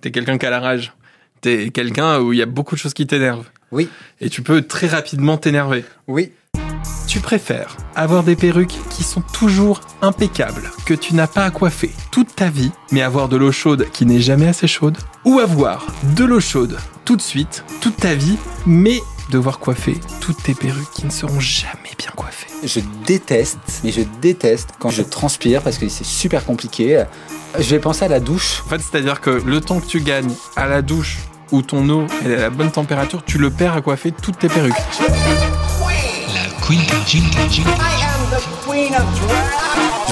t'es quelqu'un qui a la rage. T'es quelqu'un où il y a beaucoup de choses qui t'énervent. Oui, Et tu peux très rapidement t'énerver. oui. Tu préfères avoir des perruques qui sont toujours impeccables, que tu n'as pas à coiffer toute ta vie, mais avoir de l'eau chaude qui n'est jamais assez chaude, ou avoir de l'eau chaude tout de suite, toute ta vie, mais devoir coiffer toutes tes perruques qui ne seront jamais bien coiffées. Je déteste, mais je déteste quand je transpire parce que c'est super compliqué. Je vais penser à la douche. En fait, c'est-à-dire que le temps que tu gagnes à la douche où ton eau est à la bonne température, tu le perds à coiffer toutes tes perruques. La Quinterview.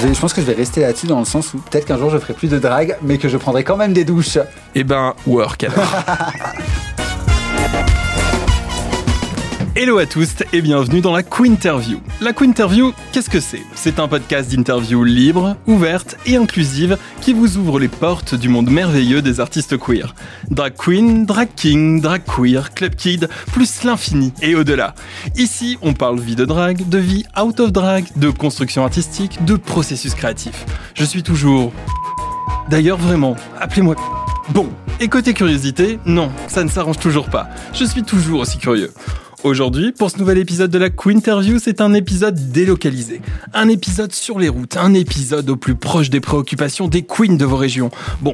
Je, je pense que je vais rester là-dessus dans le sens où peut-être qu'un jour je ferai plus de drague, mais que je prendrai quand même des douches. Eh ben, work alors. Hello à tous et bienvenue dans la Quinterview. La Quinterview, qu'est-ce que c'est? C'est un podcast d'interview libre, ouverte et inclusive qui vous ouvre les portes du monde merveilleux des artistes queer. Drag queen, drag king, drag queer, club kid, plus l'infini et au-delà. Ici, on parle vie de drag, de vie out of drag, de construction artistique, de processus créatif. Je suis toujours D'ailleurs, vraiment, appelez-moi. Bon, et côté curiosité, non, ça ne s'arrange toujours pas. Je suis toujours aussi curieux. Aujourd'hui, pour ce nouvel épisode de la Quinterview, c'est un épisode délocalisé. Un épisode sur les routes, un épisode au plus proche des préoccupations des queens de vos régions. Bon,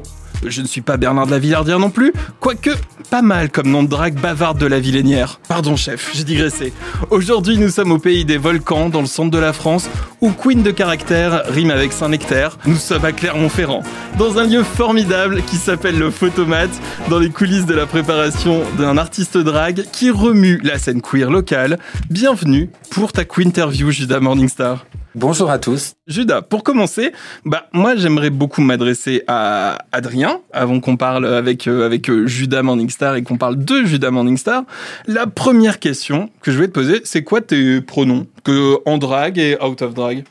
je ne suis pas Bernard de la Villardière non plus, quoique pas mal comme nom de drague bavarde de la Villénière. Pardon chef, j'ai digressé. Aujourd'hui, nous sommes au pays des volcans, dans le centre de la France, où queen de caractère rime avec Saint-Nectaire. Nous sommes à Clermont-Ferrand, dans un lieu formidable qui s'appelle le Photomate, dans les coulisses de la préparation d'un artiste drague qui remue la scène queer locale. Bienvenue pour ta Quinterview, Judas Morningstar. Bonjour à tous. Judas, pour commencer, bah moi j'aimerais beaucoup m'adresser à Adrien avant qu'on parle avec euh, avec euh, Judas Morningstar et qu'on parle de Judas Morningstar. La première question que je vais te poser, c'est quoi tes pronoms? Que en drag et out of drag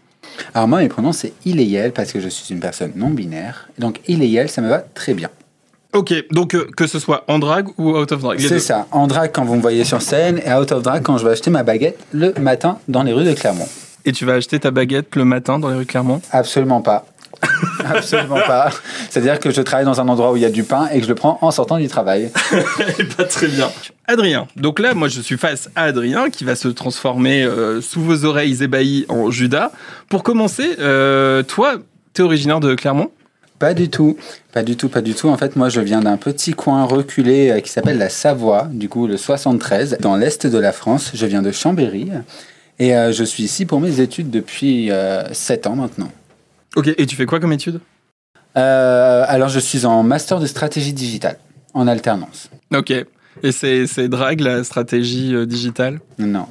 Alors moi, mes pronoms, c'est il et elle parce que je suis une personne non binaire. Donc il et elle, ça me va très bien. Ok, donc euh, que ce soit en drag ou out of drag. C'est ça. En drague quand vous me voyez sur scène et out of drag quand je vais acheter ma baguette le matin dans les rues de Clermont. Et tu vas acheter ta baguette le matin dans les rues Clermont? Absolument pas. Absolument pas. C'est-à-dire que je travaille dans un endroit où il y a du pain et que je le prends en sortant du travail. pas très bien. Adrien. Donc là, moi, je suis face à Adrien qui va se transformer euh, sous vos oreilles ébahies en Judas. Pour commencer, euh, toi, t'es originaire de Clermont? Pas du tout, pas du tout, pas du tout. En fait, moi, je viens d'un petit coin reculé euh, qui s'appelle la Savoie, du coup le 73, dans l'est de la France. Je viens de Chambéry et euh, je suis ici pour mes études depuis 7 ans maintenant. Ok, et tu fais quoi comme étude? Euh, alors, je suis en master de stratégie digitale, en alternance. Ok. Et c'est c'est drague la stratégie euh, digitale? Non,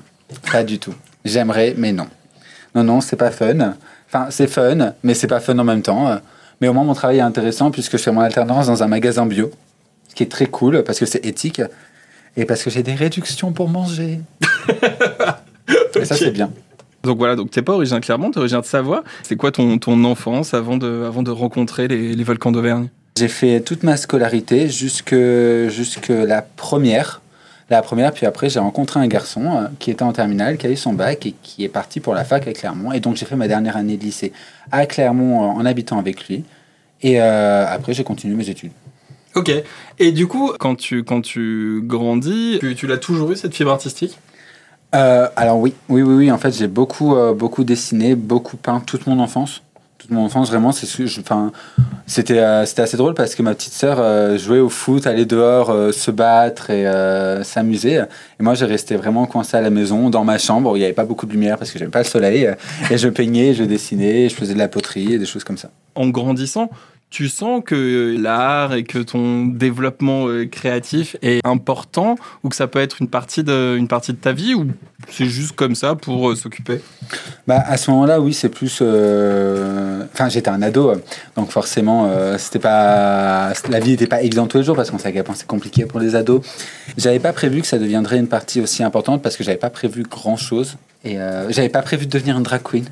pas du tout. J'aimerais, mais non. Non, non, c'est pas fun. Enfin, c'est fun, mais c'est pas fun en même temps. Mais au moins, mon travail est intéressant puisque je fais mon alternance dans un magasin bio, ce qui est très cool parce que c'est éthique et parce que j'ai des réductions pour manger. et ça, c'est bien. Donc voilà, donc t'es pas originaire de Clermont, t'es originaire de Savoie. C'est quoi ton, ton enfance avant de, avant de rencontrer les, les volcans d'Auvergne? J'ai fait toute ma scolarité jusque, jusque la première. La première, puis après, j'ai rencontré un garçon euh, qui était en terminale, qui a eu son bac et qui est parti pour la fac à Clermont. Et donc, j'ai fait ma dernière année de lycée à Clermont euh, en habitant avec lui. Et euh, après, j'ai continué mes études. Ok. Et du coup, quand tu, quand tu grandis, tu, tu l'as toujours eu cette fibre artistique? Euh, alors oui, oui, oui, oui. En fait, j'ai beaucoup, euh, beaucoup dessiné, beaucoup peint toute mon enfance. Toute mon enfance, vraiment, c'est ce enfin, c'était, euh, c'était assez drôle parce que ma petite sœur euh, jouait au foot, allait dehors, se battre et s'amuser. Et moi, j'ai resté vraiment coincé à la maison, dans ma chambre où il n'y avait pas beaucoup de lumière parce que j'aimais pas le soleil. Et je peignais, je dessinais, je faisais de la poterie et des choses comme ça. En grandissant, tu sens que l'art et que ton développement euh, créatif est important ou que ça peut être une partie de, partie de ta vie ou c'est juste comme ça pour euh, s'occuper? Bah, à ce moment-là, oui, c'est plus. euh, Enfin, j'étais un ado, euh, donc forcément, euh, pas. La vie n'était pas évidente tous les jours parce qu'on sait à quel point c'est compliqué pour les ados. J'avais pas prévu que ça deviendrait une partie aussi importante parce que j'avais pas prévu grand-chose et euh, j'avais pas prévu de devenir une drag queen.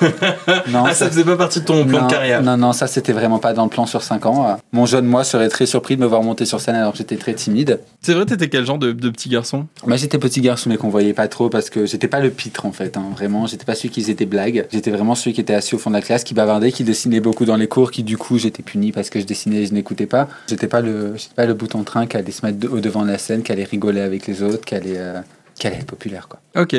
non, Ah, ça faisait pas partie de ton plan non, de carrière. Non, non, ça c'était vraiment pas dans le plan sur 5 ans. Mon jeune moi serait très surpris de me voir monter sur scène alors que j'étais très timide. C'est vrai, t'étais quel genre de, de petit garçon? Moi j'étais petit garçon mais qu'on voyait pas trop parce que j'étais pas le pitre en fait. hein, Vraiment, j'étais pas celui qui faisait des blagues. J'étais vraiment celui qui était assis au fond de la classe, qui bavardait, qui dessinait beaucoup dans les cours, qui du coup j'étais puni parce que je dessinais et je n'écoutais pas. J'étais pas le, j'étais pas le bout en train qui allait se mettre au devant de la scène, qui allait rigoler avec les autres, qui allait, euh, qui allait être populaire quoi. Ok.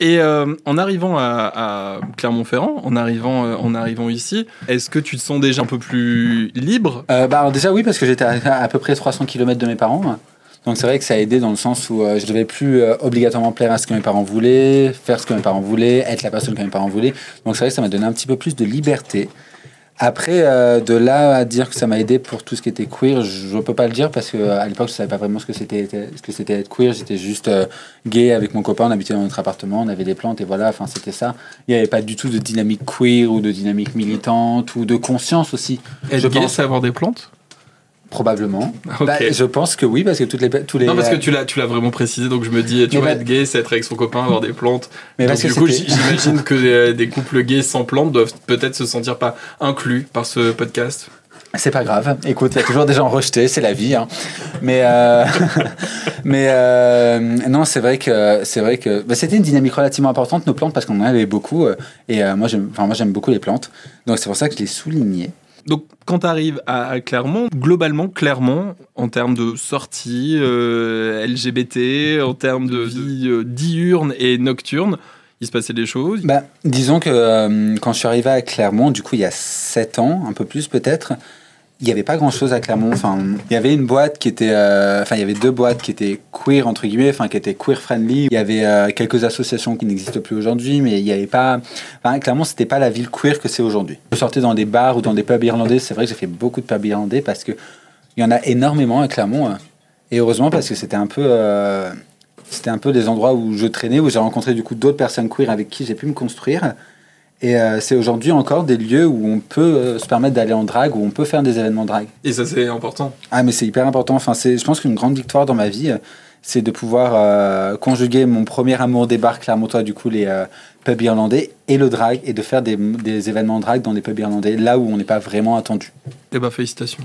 Et euh, en arrivant à, à Clermont-Ferrand, en arrivant, euh, en arrivant ici, est-ce que tu te sens déjà un peu plus libre? Euh, bah, déjà oui parce que j'étais à, à peu près 300 km de mes parents. Donc c'est vrai que ça a aidé dans le sens où euh, je devais plus euh, obligatoirement plaire à ce que mes parents voulaient, faire ce que mes parents voulaient, être la personne que mes parents voulaient. Donc c'est vrai que ça m'a donné un petit peu plus de liberté. Après, euh, de là à dire que ça m'a aidé pour tout ce qui était queer, je ne peux pas le dire parce qu'à l'époque, je savais pas vraiment ce que c'était ce que c'était être queer. J'étais juste euh, gay avec mon copain, on habitait dans notre appartement, on avait des plantes et voilà, enfin c'était ça. Il n'y avait pas du tout de dynamique queer ou de dynamique militante ou de conscience aussi. Être Je gay, pense. c'est avoir des plantes? Probablement. Ok. Bah, je pense que oui, parce que toutes les, tous les. Non, parce que euh, tu l'as, tu l'as vraiment précisé, donc je me dis, tu vois, bah- être gay, c'est être avec son copain, avoir des plantes. Mais donc, parce que du coup, j'imagine que des, des couples gays sans plantes doivent peut-être se sentir pas inclus par ce podcast. C'est pas grave. Écoute, il y a toujours des gens rejetés, c'est la vie. hein. Mais, euh, mais euh, non, c'est vrai que c'est vrai que bah, c'était une dynamique relativement importante nos plantes parce qu'on en avait beaucoup. euh, et euh, moi, j'aime, enfin moi, j'aime beaucoup les plantes. Donc c'est pour ça que je l'ai souligné. Donc, quand tu arrives à, Clermont, globalement, Clermont, en termes de sorties euh, LGBT, en termes de vie euh, diurne et nocturne, il se passait des choses. Bah, disons que euh, quand je suis arrivé à Clermont, du coup, il y a 7 ans, un peu plus peut-être, il n'y avait pas grand-chose à Clermont. Enfin, il y avait une boîte qui était... euh, il y avait deux boîtes qui étaient queer, entre guillemets, enfin, qui étaient queer-friendly. Il y avait euh, quelques associations qui n'existent plus aujourd'hui, mais il n'y avait pas... Enfin, Clermont, c'était pas la ville queer que c'est aujourd'hui. Je sortais dans des bars ou dans des pubs irlandais. C'est vrai que j'ai fait beaucoup de pubs irlandais parce que il y en a énormément à Clermont. euh, Et heureusement, parce que c'était un peu... euh, c'était un peu des endroits où je traînais, où j'ai rencontré du coup d'autres personnes queer avec qui j'ai pu me construire. Et euh, c'est aujourd'hui encore des lieux où on peut euh, se permettre d'aller en drague, où on peut faire des événements drague. Et ça, c'est important. Ah, mais c'est hyper important. Enfin, c'est, je pense qu'une grande victoire dans ma vie, euh, c'est de pouvoir conjuguer mon premier amour des bars clermontois, du coup, les pubs irlandais, et le drag, et de faire des, des événements drag dans des pubs irlandais, là où on n'est pas vraiment attendu. Eh ben, félicitations.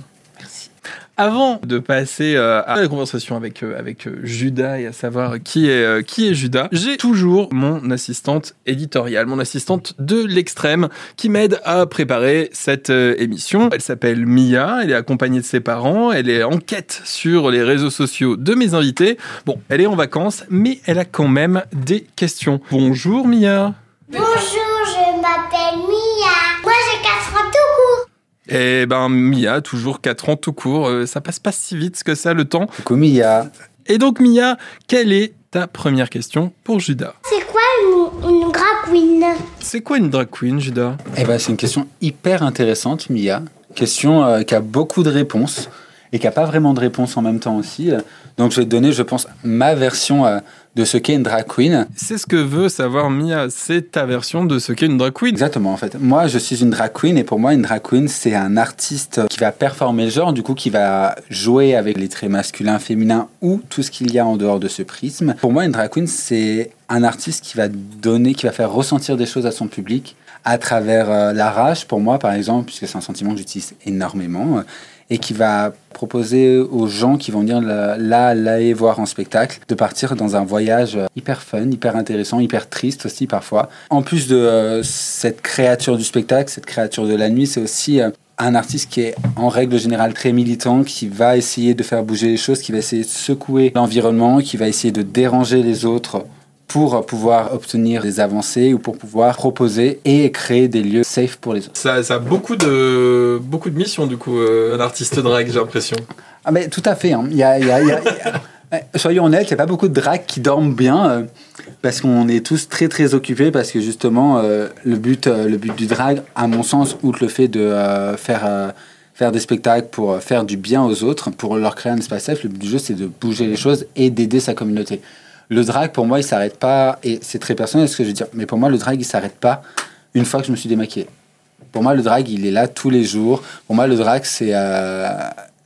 Avant de passer euh, à la conversation avec, euh, avec euh, Judas et à savoir qui est, qui est Judas, j'ai toujours mon assistante éditoriale, mon assistante de l'extrême qui m'aide à préparer cette émission. Elle s'appelle Mia, elle est accompagnée de ses parents, elle est en quête sur les réseaux sociaux de mes invités. Bon, elle est en vacances, mais elle a quand même des questions. Bonjour Mia. Bonjour, je m'appelle Mia. Moi, j'ai 4 ans tout court. Eh ben Mia, toujours 4 ans tout court, euh, ça passe pas si vite que ça le temps. Du coup, Mia, Et donc Mia, quelle est ta première question pour Judas? C'est quoi une, une drag queen C'est quoi une drag queen, Judas? Eh ben, c'est une question hyper intéressante, Mia. Question euh, qui a beaucoup de réponses et qui n'a pas vraiment de réponses en même temps aussi. Donc, je vais te donner, je pense, ma version euh, de ce qu'est une drag queen. C'est ce que veut savoir Mia, c'est ta version de ce qu'est une drag queen. Exactement, en fait. Moi, je suis une drag queen et pour moi, une drag queen, c'est un artiste qui va performer le genre, du coup, qui va jouer avec les traits masculins, féminins ou tout ce qu'il y a en dehors de ce prisme. Pour moi, une drag queen, c'est un artiste qui va donner, qui va faire ressentir des choses à son public à travers euh, la rage, pour moi, par exemple, puisque c'est un sentiment que j'utilise énormément. euh, et qui va proposer aux gens qui vont venir là, l'aller voir en spectacle de partir dans un voyage euh, hyper fun, hyper intéressant, hyper triste aussi parfois. En plus de euh, cette créature du spectacle, cette créature de la nuit, c'est aussi euh, un artiste qui est en règle générale très militant, qui va essayer de faire bouger les choses, qui va essayer de secouer l'environnement, qui va essayer de déranger les autres pour pouvoir obtenir des avancées ou pour pouvoir proposer et créer des lieux safe pour les autres. Ça, ça a beaucoup de, beaucoup de missions, du coup, euh, un artiste drag, j'ai l'impression. Ah mais tout à fait. hein. Y a, y a- y a- Soyons honnêtes, il n'y a pas beaucoup de drags qui dorment bien euh, parce qu'on est tous très très occupés parce que justement euh, le, but, le but du drag, à mon sens, outre le fait de faire, faire des spectacles pour faire du bien aux autres, pour leur créer un espace safe, le but du jeu c'est de bouger les choses et d'aider sa communauté. Le drag pour moi il s'arrête pas, et c'est très personnel ce que je veux dire, mais pour moi le drag il s'arrête pas une fois que je me suis démaquillé. Pour moi, le drag, il est là tous les jours. Pour moi, le drag, c'est, euh,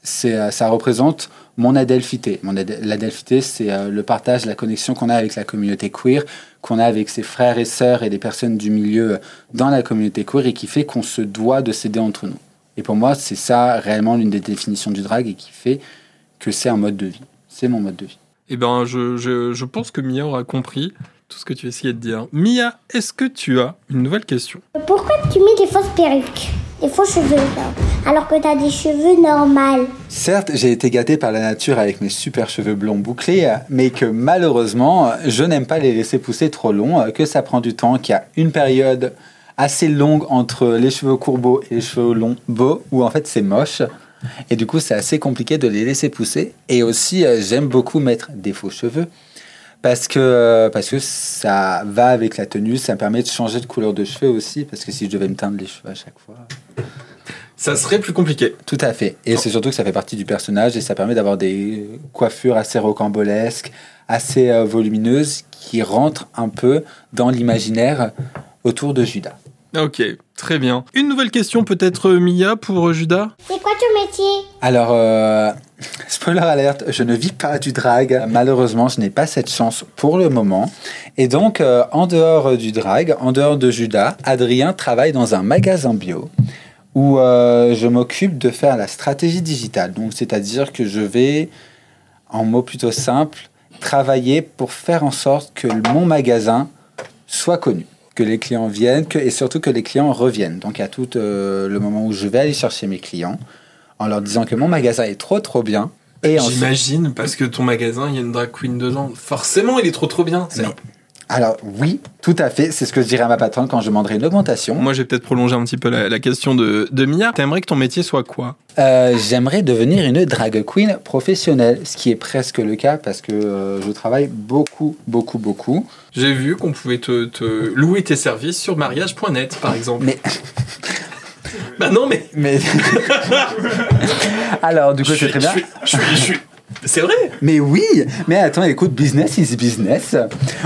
c'est, euh, ça représente mon adelphité. Mon ad- L'adelphité, c'est euh, le partage, la connexion qu'on a avec la communauté queer, qu'on a avec ses frères et sœurs et les personnes du milieu euh, dans la communauté queer et qui fait qu'on se doit de s'aider entre nous. Et pour moi, c'est ça réellement l'une des définitions du drag et qui fait que c'est un mode de vie. C'est mon mode de vie. Eh ben, je, je, je pense que Mia aura compris tout ce que tu essayais de dire. Mia, est-ce que tu as une nouvelle question? Pourquoi tu mets des fausses perruques Des faux cheveux, alors que t'as des cheveux normaux? Certes, j'ai été gâté par la nature avec mes super cheveux blonds bouclés, mais que malheureusement, je n'aime pas les laisser pousser trop longs, que ça prend du temps, qu'il y a une période assez longue entre les cheveux courts beaux et les cheveux longs beaux, où en fait c'est moche. Et du coup, c'est assez compliqué de les laisser pousser. Et aussi, euh, j'aime beaucoup mettre des faux cheveux. Parce que, euh, parce que ça va avec la tenue, ça me permet de changer de couleur de cheveux aussi. Parce que si je devais me teindre les cheveux à chaque fois. Ça serait plus compliqué. Tout à fait. Et c'est surtout que ça fait partie du personnage et ça permet d'avoir des coiffures assez rocambolesques, assez euh, volumineuses, qui rentrent un peu dans l'imaginaire autour de Judas. Ok, très bien. Une nouvelle question peut-être, euh, Mia, pour euh, Judas C'est quoi ton métier? Alors, euh, spoiler alerte, je ne vis pas du drag. Malheureusement, je n'ai pas cette chance pour le moment. Et donc, euh, en dehors du drag, en dehors de Judas, Adrien travaille dans un magasin bio où euh, je m'occupe de faire la stratégie digitale. Donc, c'est-à-dire que je vais, en mots plutôt simples, travailler pour faire en sorte que mon magasin soit connu, que les clients viennent que, et surtout que les clients reviennent. Donc, à tout euh, le moment où je vais aller chercher mes clients, en leur disant que mon magasin est trop trop bien. Ensuite- J'imagine, parce que ton magasin, il y a une drag queen dedans. Forcément, il est trop trop bien. Mais- alors oui, tout à fait, c'est ce que je dirais à ma patronne quand je demanderai une augmentation. Moi, j'ai peut-être prolongé un petit peu la, la question de, de Mia. T'aimerais que ton métier soit quoi? Euh, J'aimerais devenir une drag queen professionnelle, ce qui est presque le cas parce que euh, je travaille beaucoup, beaucoup, beaucoup. J'ai vu qu'on pouvait te, te louer tes services sur mariage.net, par exemple. Mais, Bah non, mais... mais... alors du coup je c'est très bien. je suis- je suis- je suis- C'est vrai Mais oui, mais attends, écoute, business is business.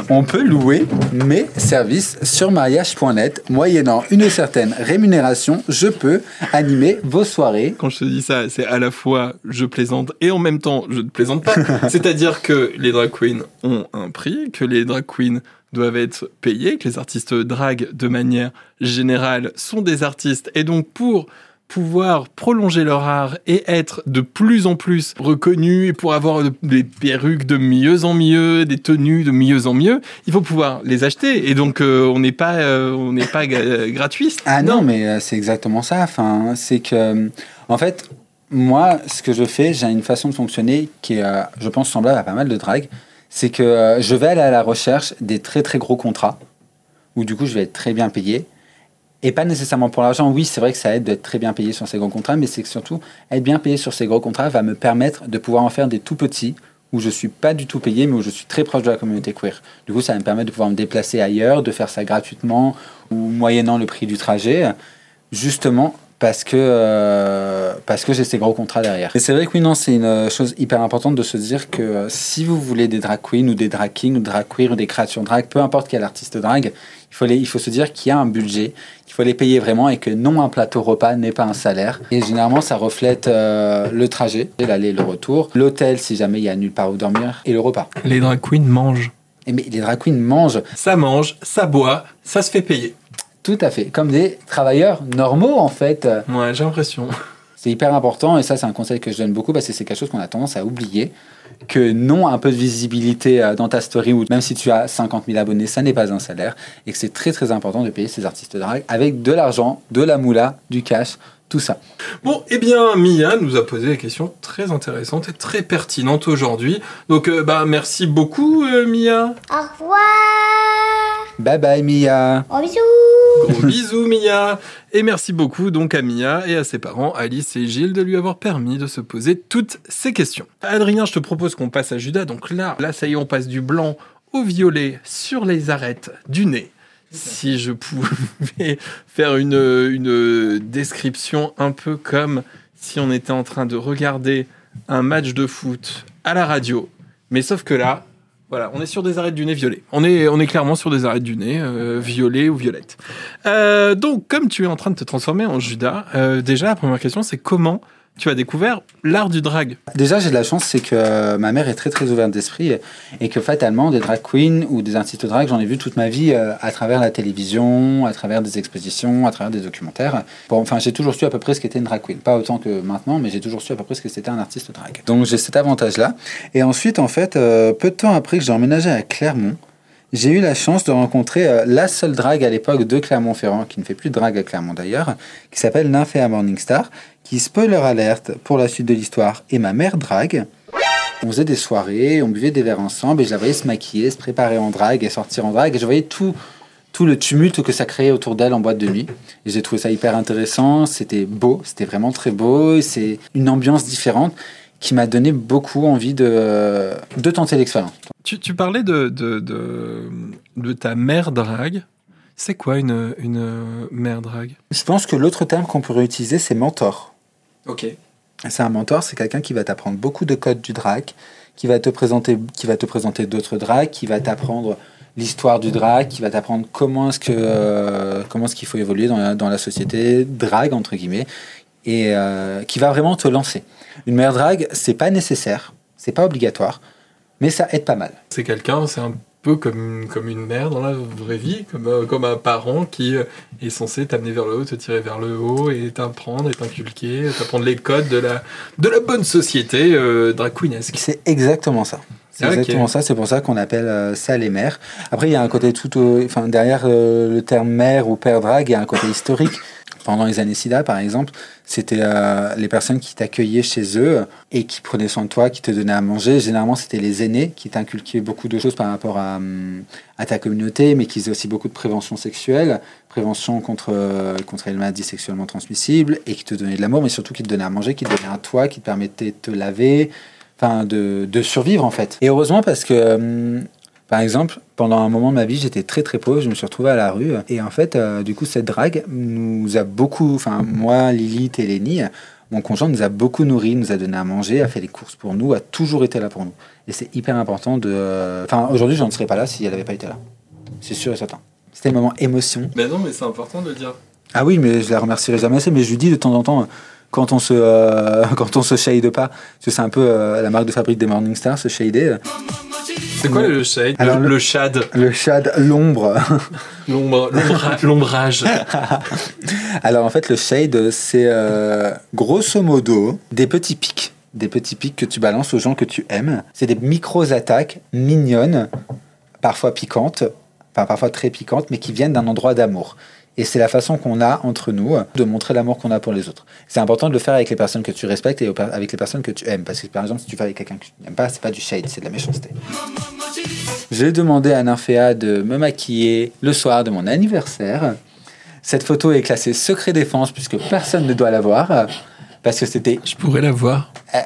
On peut louer mes services sur mariage.net, moyennant une certaine rémunération, je peux animer vos soirées. Quand je te dis ça, c'est à la fois je plaisante et en même temps je ne plaisante pas. C'est-à-dire que les drag queens ont un prix, que les drag queens doivent être payés, que les artistes drag de manière générale sont des artistes et donc pour pouvoir prolonger leur art et être de plus en plus reconnus et pour avoir de- des perruques de mieux en mieux, des tenues de mieux en mieux, il faut pouvoir les acheter et donc euh, on n'est pas euh, on n'est pas gratuit. Ah non, mais euh, c'est exactement ça. Enfin, c'est que, euh, en fait, moi, ce que je fais, j'ai une façon de fonctionner qui est, euh, je pense, semblable à pas mal de drag. C'est que euh, je vais aller à la recherche des très très gros contrats où du coup je vais être très bien payé. Et pas nécessairement pour l'argent. Oui, c'est vrai que ça aide d'être très bien payé sur ces gros contrats, mais c'est que surtout être bien payé sur ces gros contrats va me permettre de pouvoir en faire des tout petits où je suis pas du tout payé, mais où je suis très proche de la communauté queer. Du coup, ça va me permettre de pouvoir me déplacer ailleurs, de faire ça gratuitement ou moyennant le prix du trajet, justement parce que, euh, parce que j'ai ces gros contrats derrière. Et c'est vrai que oui, non, c'est une euh, chose hyper importante de se dire que euh, si vous voulez des drag queens ou des drag kings ou des drag queer ou des créatures drag, peu importe quel artiste drag, il faut, les, il faut se dire qu'il y a un budget, qu'il faut les payer vraiment et que non un plateau repas n'est pas un salaire. Et généralement, ça reflète euh, le trajet, l'aller et le retour, l'hôtel si jamais il y a nulle part où dormir et le repas. Les drag queens mangent. Et mais les drag queens mangent Ça mange, ça boit, ça se fait payer. Tout à fait comme des travailleurs normaux en fait. Ouais, j'ai l'impression. C'est hyper important et ça c'est un conseil que je donne beaucoup parce que c'est quelque chose qu'on a tendance à oublier. Que non, un peu de visibilité euh, dans ta story ou même si tu as 50 000 abonnés, ça n'est pas un salaire et que c'est très très important de payer ces artistes drag avec de l'argent, de la moula, du cash, tout ça. Bon, eh bien, Mia nous a posé des questions très intéressantes et très pertinentes aujourd'hui. Donc, euh, bah, merci beaucoup, euh, Mia. Au revoir Bye bye Mia Gros bisous Gros bisous, Mia. Et merci beaucoup donc à Mia et à ses parents, Alice et Gilles, de lui avoir permis de se poser toutes ces questions. Adrien, je te propose qu'on passe à Judas. Donc là, là, ça y est, on passe du blanc au violet sur les arêtes du nez. Si je pouvais faire une, une description un peu comme si on était en train de regarder un match de foot à la radio. Mais sauf que là, voilà, on est sur des arêtes du nez violet. On est, clairement sur des arêtes du nez euh, violet ou violette. Euh, donc, comme tu es en train de te transformer en Judas, euh, déjà, la première question, c'est comment tu as découvert l'art du drag. Déjà, j'ai de la chance, c'est que euh, ma mère est très très ouverte d'esprit et que fatalement, des drag queens ou des artistes drag, j'en ai vu toute ma vie euh, à travers la télévision, à travers des expositions, à travers des documentaires. Enfin, j'ai toujours su à peu près ce qu'était une drag queen. Pas autant que maintenant, mais j'ai toujours su à peu près ce que c'était un artiste drag. Donc j'ai cet avantage-là. Et ensuite, en fait, euh, peu de temps après que j'ai emménagé à Clermont, j'ai eu la chance de rencontrer euh, la seule drague à l'époque de Clermont-Ferrand, qui ne fait plus de drague à Clermont d'ailleurs, qui s'appelle Nymphéa Morningstar, qui, spoiler alerte pour la suite de l'histoire, est ma mère drague. On faisait des soirées, on buvait des verres ensemble, et je la voyais se maquiller, se préparer en drague et sortir en drague, et je voyais tout, tout le tumulte que ça créait autour d'elle en boîte de nuit. Et j'ai trouvé ça hyper intéressant, c'était beau, c'était vraiment très beau, et c'est une ambiance différente qui m'a donné beaucoup envie de, de tenter l'expérience. Tu, tu parlais de, de, de, de ta mère drague. C'est quoi une, une mère drague? Je pense que l'autre terme qu'on pourrait utiliser, c'est mentor. Ok. C'est un mentor, c'est quelqu'un qui va t'apprendre beaucoup de codes du drag, qui va te présenter, qui va te présenter d'autres drags, qui va t'apprendre l'histoire du drag, qui va t'apprendre comment est-ce que euh, comment est-ce qu'il faut évoluer dans la, dans la société drag entre guillemets, et euh, qui va vraiment te lancer. Une mère drag, c'est pas nécessaire, c'est pas obligatoire, mais ça aide pas mal. C'est quelqu'un, c'est un peu comme, comme une mère dans la vraie vie, comme, euh, comme un parent qui euh, est censé t'amener vers le haut, te tirer vers le haut et t'apprendre et t'inculquer, t'apprendre les codes de la, de la bonne société euh, drag queenesque. C'est exactement ça. C'est Ok. exactement ça, c'est pour ça qu'on appelle euh, ça les mères. Après, il y a un côté tout enfin, derrière le terme mère ou père drague, il y a un côté historique. Pendant les années SIDA, par exemple, c'était euh, les personnes qui t'accueillaient chez eux et qui prenaient soin de toi, qui te donnaient à manger. Généralement, c'était les aînés qui t'inculquaient beaucoup de choses par rapport à, hum, à ta communauté, mais qui faisaient aussi beaucoup de prévention sexuelle, prévention contre, euh, contre les maladies sexuellement transmissibles, et qui te donnaient de l'amour, mais surtout qui te donnaient à manger, qui te donnaient un toit, qui te permettait de te laver, enfin de, de survivre en fait. Et heureusement parce que, hum, par exemple, pendant un moment de ma vie, j'étais très très pauvre, je me suis retrouvé à la rue. Et en fait, euh, du coup, cette drague nous a beaucoup, enfin moi, Lilith et Lénie, mon conjoint nous a beaucoup nourris, nous a donné à manger, a fait les courses pour nous, a toujours été là pour nous. Et c'est hyper important de... euh, Enfin, aujourd'hui, je ne serais pas là si elle n'avait pas été là. C'est sûr et certain. C'était un moment émotion. Mais non, mais c'est important de le dire. Ah oui, mais je la remercierai jamais assez. Mais je lui dis de temps en temps, quand on se, euh, quand on se shade pas, parce que c'est un peu euh, la marque de fabrique des Morningstar, se shader. C'est quoi le shade Alors, le, le- shade Le shade, l'ombre. L'ombre- l'ombra- L'ombrage. Alors en fait, le shade, c'est euh, grosso modo des petits pics. Des petits pics que tu balances aux gens que tu aimes. C'est des micros-attaques mignonnes, parfois piquantes, enfin parfois très piquantes, mais qui viennent d'un endroit d'amour. Et c'est la façon qu'on a entre nous de montrer l'amour qu'on a pour les autres. C'est important de le faire avec les personnes que tu respectes et avec les personnes que tu aimes. Parce que par exemple, si tu vas avec quelqu'un que tu n'aimes pas, c'est pas du shade, c'est de la méchanceté. J'ai demandé à Nymphéa de me maquiller le soir de mon anniversaire. Cette photo est classée secret défense puisque personne ne doit la voir. Parce que c'était. Je pourrais la voir. Euh,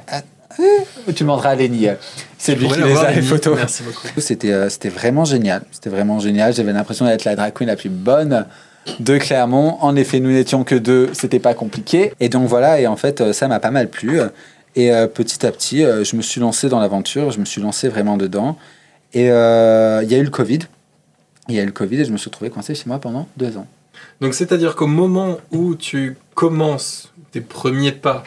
euh, tu demanderas à Lenny. C'est lui qui les a les photos. Merci beaucoup. C'était euh, c'était vraiment génial. C'était vraiment génial. J'avais l'impression d'être la drag queen la plus bonne de Clermont. En effet, nous n'étions que deux. C'était pas compliqué. Et donc voilà. Et en fait, euh, ça m'a pas mal plu. Et euh, petit à petit, euh, je me suis lancé dans l'aventure. Je me suis lancé vraiment dedans. Et il y a eu le Covid. Il y a eu le Covid et je me suis retrouvé coincé chez moi pendant deux ans. Donc c'est-à-dire qu'au moment où tu commences tes premiers pas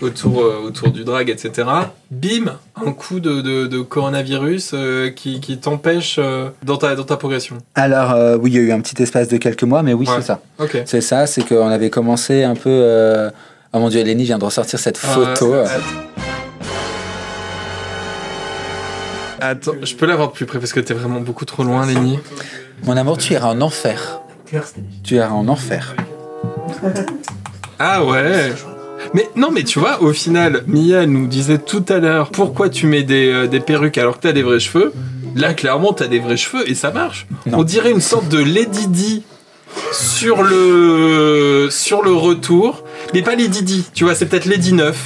autour, euh, autour du drag, etc., bim, un coup de, de- de coronavirus euh, qui, qui t'empêche euh, dans, ta, dans ta progression. Alors, oui, il y a eu un petit espace de quelques mois, mais oui, Ouais. c'est ça. C'est ça, c'est qu'on avait commencé un peu. Oh mon dieu, Eleni vient de ressortir cette photo. Attends, je peux l'avoir de plus près parce que t'es vraiment beaucoup trop loin, Lenny. Mon amour, tu iras en enfer. Tu iras en enfer. Ah ouais mais non, mais tu vois, au final, Mia nous disait tout à l'heure pourquoi tu mets des, euh, des perruques alors que t'as des vrais cheveux? Là, clairement, t'as des vrais cheveux et ça marche. Non. On dirait une sorte de Lady Di sur le sur le retour, mais pas Lady Di. Tu vois, c'est peut-être Lady 9.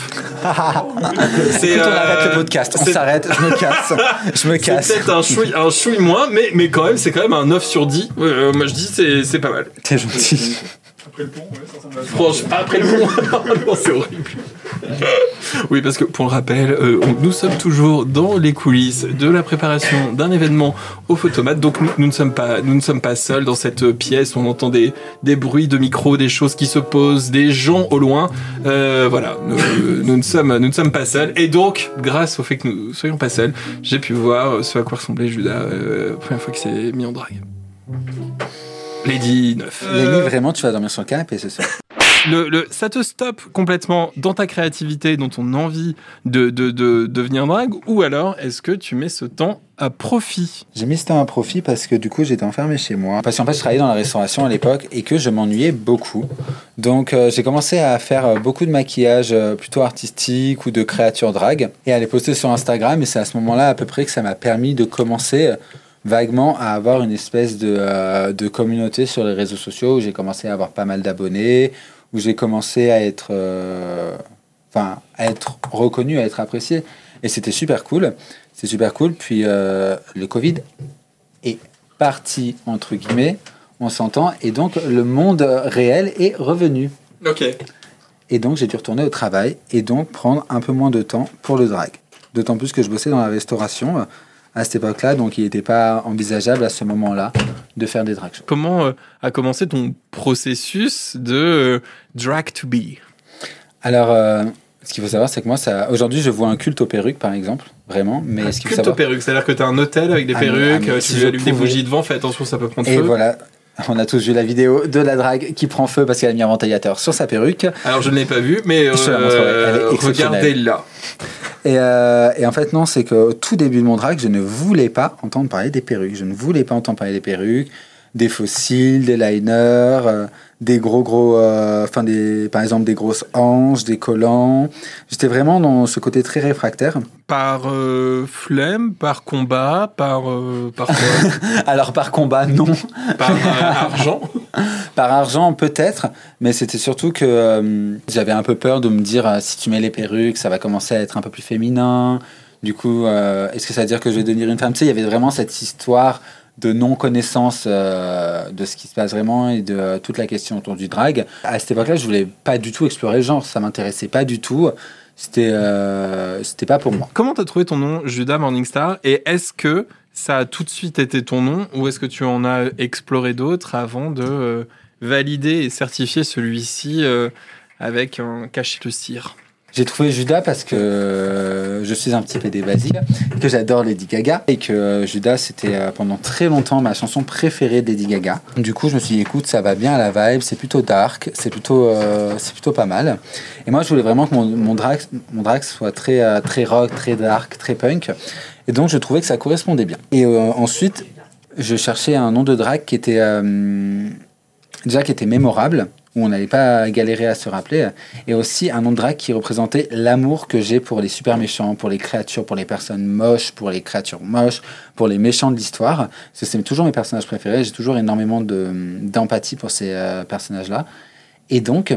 c'est on euh, arrête le podcast, on c'est- s'arrête, je me casse. Je me C'est casse. peut-être un chouille, un chouille moins, mais, mais quand même, c'est quand même un 9 sur 10. Euh, moi, je dis, c'est c'est pas mal. T'es gentil. Franchement, après le pont. non, c'est horrible. Oui, parce que pour le rappel, euh, on- nous sommes toujours dans les coulisses de la préparation d'un événement au photomate. Donc nous, nous ne sommes pas, nous ne sommes pas seuls dans cette pièce. On entend des, des bruits de micro, des choses qui se posent, des gens au loin. Euh, voilà, nous, nous ne sommes, nous ne sommes pas seuls. Et donc, grâce au fait que nous soyons pas seuls, j'ai pu voir ce à quoi ressemblait Judas euh, première fois qu'il s'est mis en drague. Lady 9. Lémi, vraiment, tu vas dormir sur le canapé ce soir. le, le- ça te stoppe complètement dans ta créativité, dans ton envie de, de, de devenir drague, ou alors est-ce que tu mets ce temps à profit? J'ai mis ce temps à profit parce que du coup j'étais enfermé chez moi. Parce qu'en fait je travaillais dans la restauration à l'époque et que je m'ennuyais beaucoup. Donc euh, j'ai commencé à faire euh, beaucoup de maquillage euh, plutôt artistique ou de créatures drag et à les poster sur Instagram. Et c'est à ce moment-là à peu près que ça m'a permis de commencer euh, vaguement à avoir une espèce de, euh, de communauté sur les réseaux sociaux où j'ai commencé à avoir pas mal d'abonnés, où j'ai commencé à être, euh, enfin, à être reconnu, à être apprécié. Et c'était super cool. C'est super cool. Puis euh, le Covid est parti, entre guillemets, on s'entend. Et donc le monde réel est revenu. Ok. Et donc j'ai dû retourner au travail et donc prendre un peu moins de temps pour le drag. D'autant plus que je bossais dans la restauration à cette époque-là, donc il n'était pas envisageable à ce moment-là de faire des drag shows. Comment euh, a commencé ton processus de euh, drag to be? Alors, euh, ce qu'il faut savoir, c'est que moi, ça... aujourd'hui, je vois un culte aux perruques, par exemple, vraiment. Mais ce Culte aux perruques, c'est-à-dire que tu as un hôtel avec des Ah, perruques, ah, euh, si tu allumes des bougies devant, fais attention, ça peut prendre Et feu. voilà, on a tous vu la vidéo de la drague qui prend feu parce qu'elle a mis un ventilateur sur sa perruque. Alors je ne l'ai pas vu, mais euh, regardez-la. Et, euh, et en fait, non, c'est qu'au tout début de mon drag, je ne voulais pas entendre parler des perruques. Je ne voulais pas entendre parler des perruques, des fossiles, des liners, euh, des gros, gros. euh, Enfin, des, par exemple, des grosses hanches, des collants. J'étais vraiment dans ce côté très réfractaire. Par euh, flemme, par combat, par, euh, par quoi Alors, par combat, non. Par argent Par argent, peut-être, mais c'était surtout que j'avais un peu peur de me dire si tu mets les perruques, ça va commencer à être un peu plus féminin. Du coup, euh, est-ce que ça veut dire que je vais devenir une femme? Tu sais, il y avait vraiment cette histoire de non-connaissance euh, de ce qui se passe vraiment et de euh, toute la question autour du drag. À cette époque-là, je voulais pas du tout explorer le genre, ça m'intéressait pas du tout. C'était euh, c'était pas pour moi. Comment t'as trouvé ton nom, Judas Morningstar? Et est-ce que ça a tout de suite été ton nom ou est-ce que tu en as exploré d'autres avant de euh, valider et certifier celui-ci avec un cachet de cire? J'ai trouvé Judas parce que euh, je suis un petit PD basique, que j'adore Lady Gaga et que euh, Judas c'était euh, pendant très longtemps ma chanson préférée de Lady Gaga. Du coup, je me suis dit écoute, ça va bien à la vibe, c'est plutôt dark, c'est plutôt c'est plutôt pas mal. Et moi, je voulais vraiment que mon, mon drag soit très très rock, très dark, très punk. Et donc, je trouvais que ça correspondait bien. Et ensuite, je cherchais un nom de drag qui était déjà qui était mémorable où on n'allait pas galérer à se rappeler, et aussi un nom de qui représentait l'amour que j'ai pour les super méchants, pour les créatures, pour les personnes moches, pour les créatures moches, pour les méchants de l'histoire. C'est toujours mes personnages préférés, j'ai toujours énormément de- d'empathie pour ces euh, personnages-là. Et donc,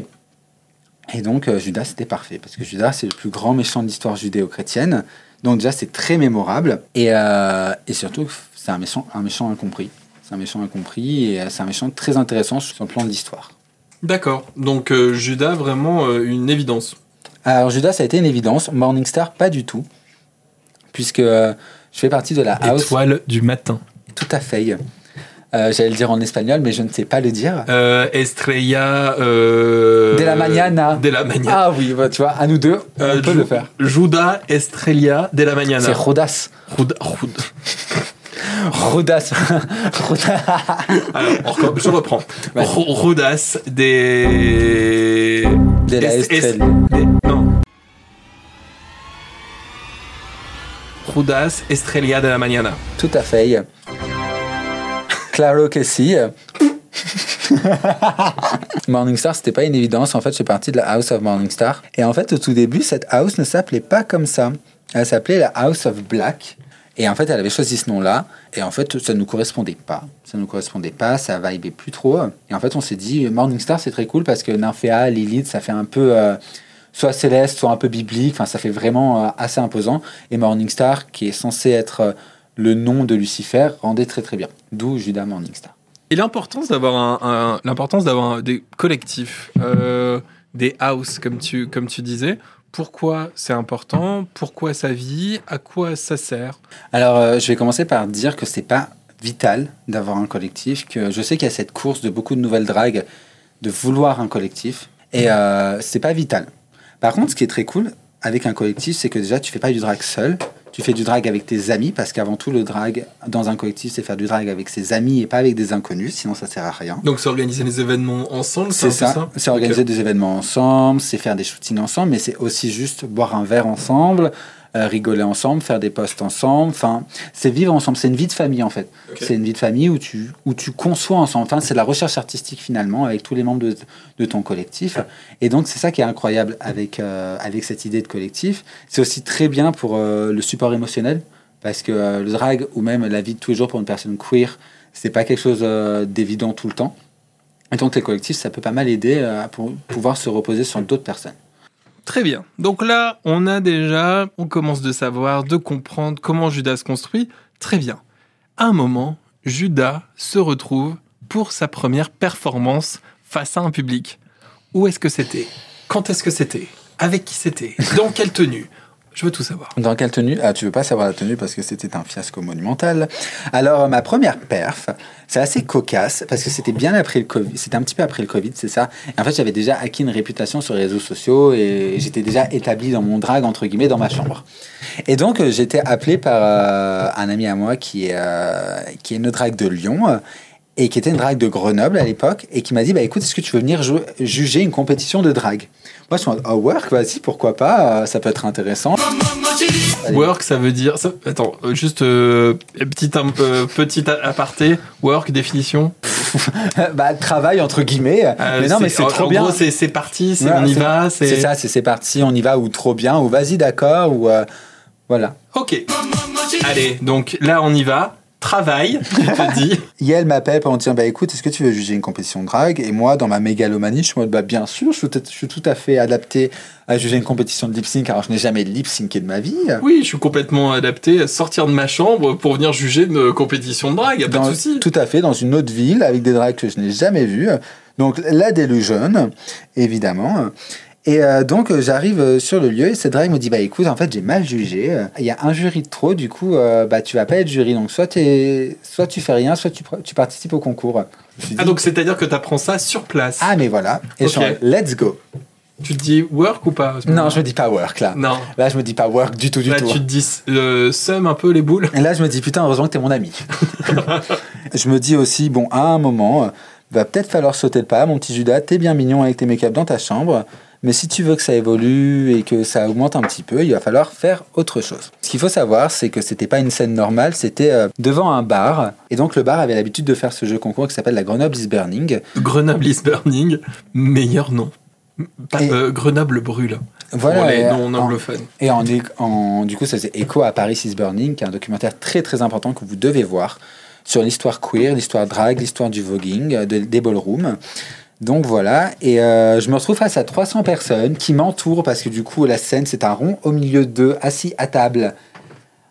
et donc euh, Judas, c'était parfait, parce que Judas, c'est le plus grand méchant de l'histoire judéo-chrétienne. Donc déjà, c'est très mémorable, et, euh, et surtout, c'est un méchant, un méchant incompris. C'est un méchant incompris, et c'est un méchant très intéressant sur le plan de l'histoire. D'accord. Donc euh, Judas, vraiment euh, une évidence. Alors Judas, ça a été une évidence. Morningstar, pas du tout. Puisque euh, je fais partie de la house Étoile du matin. tout à fait. Euh, J'allais le dire en espagnol, mais je ne sais pas le dire. Euh, Estrella. Euh, De la mañana. De la mañana. Ah oui, bah, tu vois, à nous deux, on peut Ju- le faire. Judas Estrella de la mañana. C'est Rodas. Judas. Rodas. Rodas. Alors, on je reprends. Rodas des. De la des- Non. Judas Estrella de la mañana. Tout à fait. Claro que si. Morningstar, c'était pas une évidence. En fait, je suis parti de la House of Morningstar. Et en fait, au tout début, cette house ne s'appelait pas comme ça. Elle s'appelait la House of Black. Et en fait, elle avait choisi ce nom-là. Et en fait, ça ne nous correspondait pas. Ça ne nous correspondait pas, ça vibait plus trop. Et en fait, on s'est dit, Morningstar, c'est très cool parce que Nymphéa, Lilith, ça fait un peu. euh, soit céleste, soit un peu biblique. Enfin, ça fait vraiment euh, assez imposant. Et Morningstar, qui est censé être euh, le nom de Lucifer, rendait très très bien. D'où Judas Morningstar. Et l'importance d'avoir un, l'importance des collectifs, des house comme tu comme tu disais, Pourquoi c'est important Pourquoi ça vit À quoi ça sert Alors, euh, je vais commencer par dire que c'est pas vital d'avoir un collectif. Que je sais qu'il y a cette course de beaucoup de nouvelles dragues de vouloir un collectif, et euh, c'est pas vital. Par contre, ce qui est très cool avec un collectif, c'est que déjà tu fais pas du drag seul. Tu fais du drag avec tes amis, parce qu'avant tout, le drag dans un collectif, c'est faire du drag avec ses amis et pas avec des inconnus, sinon ça sert à rien. Donc c'est organiser des événements ensemble, C'est ça, c'est organiser des événements ensemble, c'est faire des shootings ensemble, mais c'est aussi juste boire un verre ensemble, rigoler ensemble, faire des posts ensemble. Enfin, c'est vivre ensemble. C'est une vie de famille en fait. C'est une vie de famille où tu, où tu conçois ensemble. Enfin, c'est la recherche artistique finalement avec tous les membres de, de ton collectif. Et donc, c'est ça qui est incroyable avec, euh, avec cette idée de collectif. C'est aussi très bien pour euh, le support émotionnel parce que euh, le drag ou même la vie de tous les jours pour une personne queer, c'est pas quelque chose euh, d'évident tout le temps. Et donc, les collectifs, ça peut pas mal aider euh, à pour- pouvoir se reposer sur d'autres personnes. Très bien. Donc là, on a déjà, on commence de savoir, de comprendre comment Judas se construit. Très bien. À un moment, Judas se retrouve pour sa première performance face à un public. Où est-ce que c'était? Quand est-ce que c'était? Avec qui c'était? Dans quelle tenue? Je veux tout savoir. Dans quelle tenue? Ah, tu veux pas savoir la tenue parce que c'était un fiasco monumental. Alors, ma première perf, c'est assez cocasse parce que c'était bien après le Covid. C'était un petit peu après le Covid, c'est ça. Et en fait, j'avais déjà acquis une réputation sur les réseaux sociaux et j'étais déjà établi dans mon drag, entre guillemets, dans ma chambre. Et donc, euh, j'étais appelé par euh, un ami à moi qui est, euh, qui est une drague de Lyon. euh, et qui était une drague de Grenoble à l'époque, et qui m'a dit, bah écoute, est-ce que tu veux venir juger une compétition de drague Moi, je suis en oh work, vas-y, pourquoi pas, euh, ça peut être intéressant. Allez. Work, ça veut dire. ça- attends, euh, juste euh, petit, un, euh, petit aparté. Work, définition. bah, travail entre guillemets. Euh, mais non, mais c'est en- trop en bien. gros, c'est parti, on y va. C'est ça, c'est parti, on y va, ou trop bien, ou vas-y, d'accord, ou euh, voilà. Ok. Allez, donc là, on y va. Travail, je te dis. Yael m'appelle pour me dire, bah écoute, est-ce que tu veux juger une compétition de drague? Et moi, dans ma mégalomanie, je suis en mode, bah bien sûr, je suis, tout- je suis tout à fait adapté à juger une compétition de lip sync, car je n'ai jamais lip synké de ma vie. Oui, je suis complètement adapté à sortir de ma chambre pour venir juger une compétition de drague, y a pas Dans- de souci. tout à fait, dans une autre ville, avec des dragues que je n'ai jamais vues. Donc, la délusion, évidemment. Et euh, donc, euh, j'arrive euh, sur le lieu et drague me dit Bah écoute, en fait, j'ai mal jugé. Il y a un jury de trop, du coup, euh, bah tu vas pas être jury. Donc, soit, t'es- soit tu fais rien, soit tu, tu participes au concours. Ah, donc c'est-à-dire que t'apprends ça sur place. Ah, mais voilà. Et je suis en Ok. mode, let's go. Tu te dis work ou pas à Non, je me dis pas work là. Non. Là, je me dis pas work du tout, du Là, tout. tu te dis seum un peu les boules. Et là, je me dis, putain, heureusement que t'es mon ami. je me dis aussi, bon, à un moment, va peut-être falloir sauter le pas. Mon petit Judas, t'es bien mignon avec tes make-up dans ta chambre. Mais si tu veux que ça évolue et que ça augmente un petit peu, il va falloir faire autre chose. Ce qu'il faut savoir, c'est que c'était pas une scène normale, c'était euh, devant un bar. Et donc, le bar avait l'habitude de faire ce jeu concours qui s'appelle la Grenoble is Burning. Grenoble is burning, meilleur nom. Pas- Et- euh, Grenoble brûle. Voilà. pour les non anglophones. Et en, en- du coup, ça faisait écho à Paris is Burning, qui est un documentaire très très important que vous devez voir sur l'histoire queer, l'histoire drag, l'histoire du voguing, euh, de- des ballrooms. Donc voilà, et euh, je me retrouve face à 300 personnes qui m'entourent parce que du coup, la scène, c'est un rond au milieu d'eux, assis à table,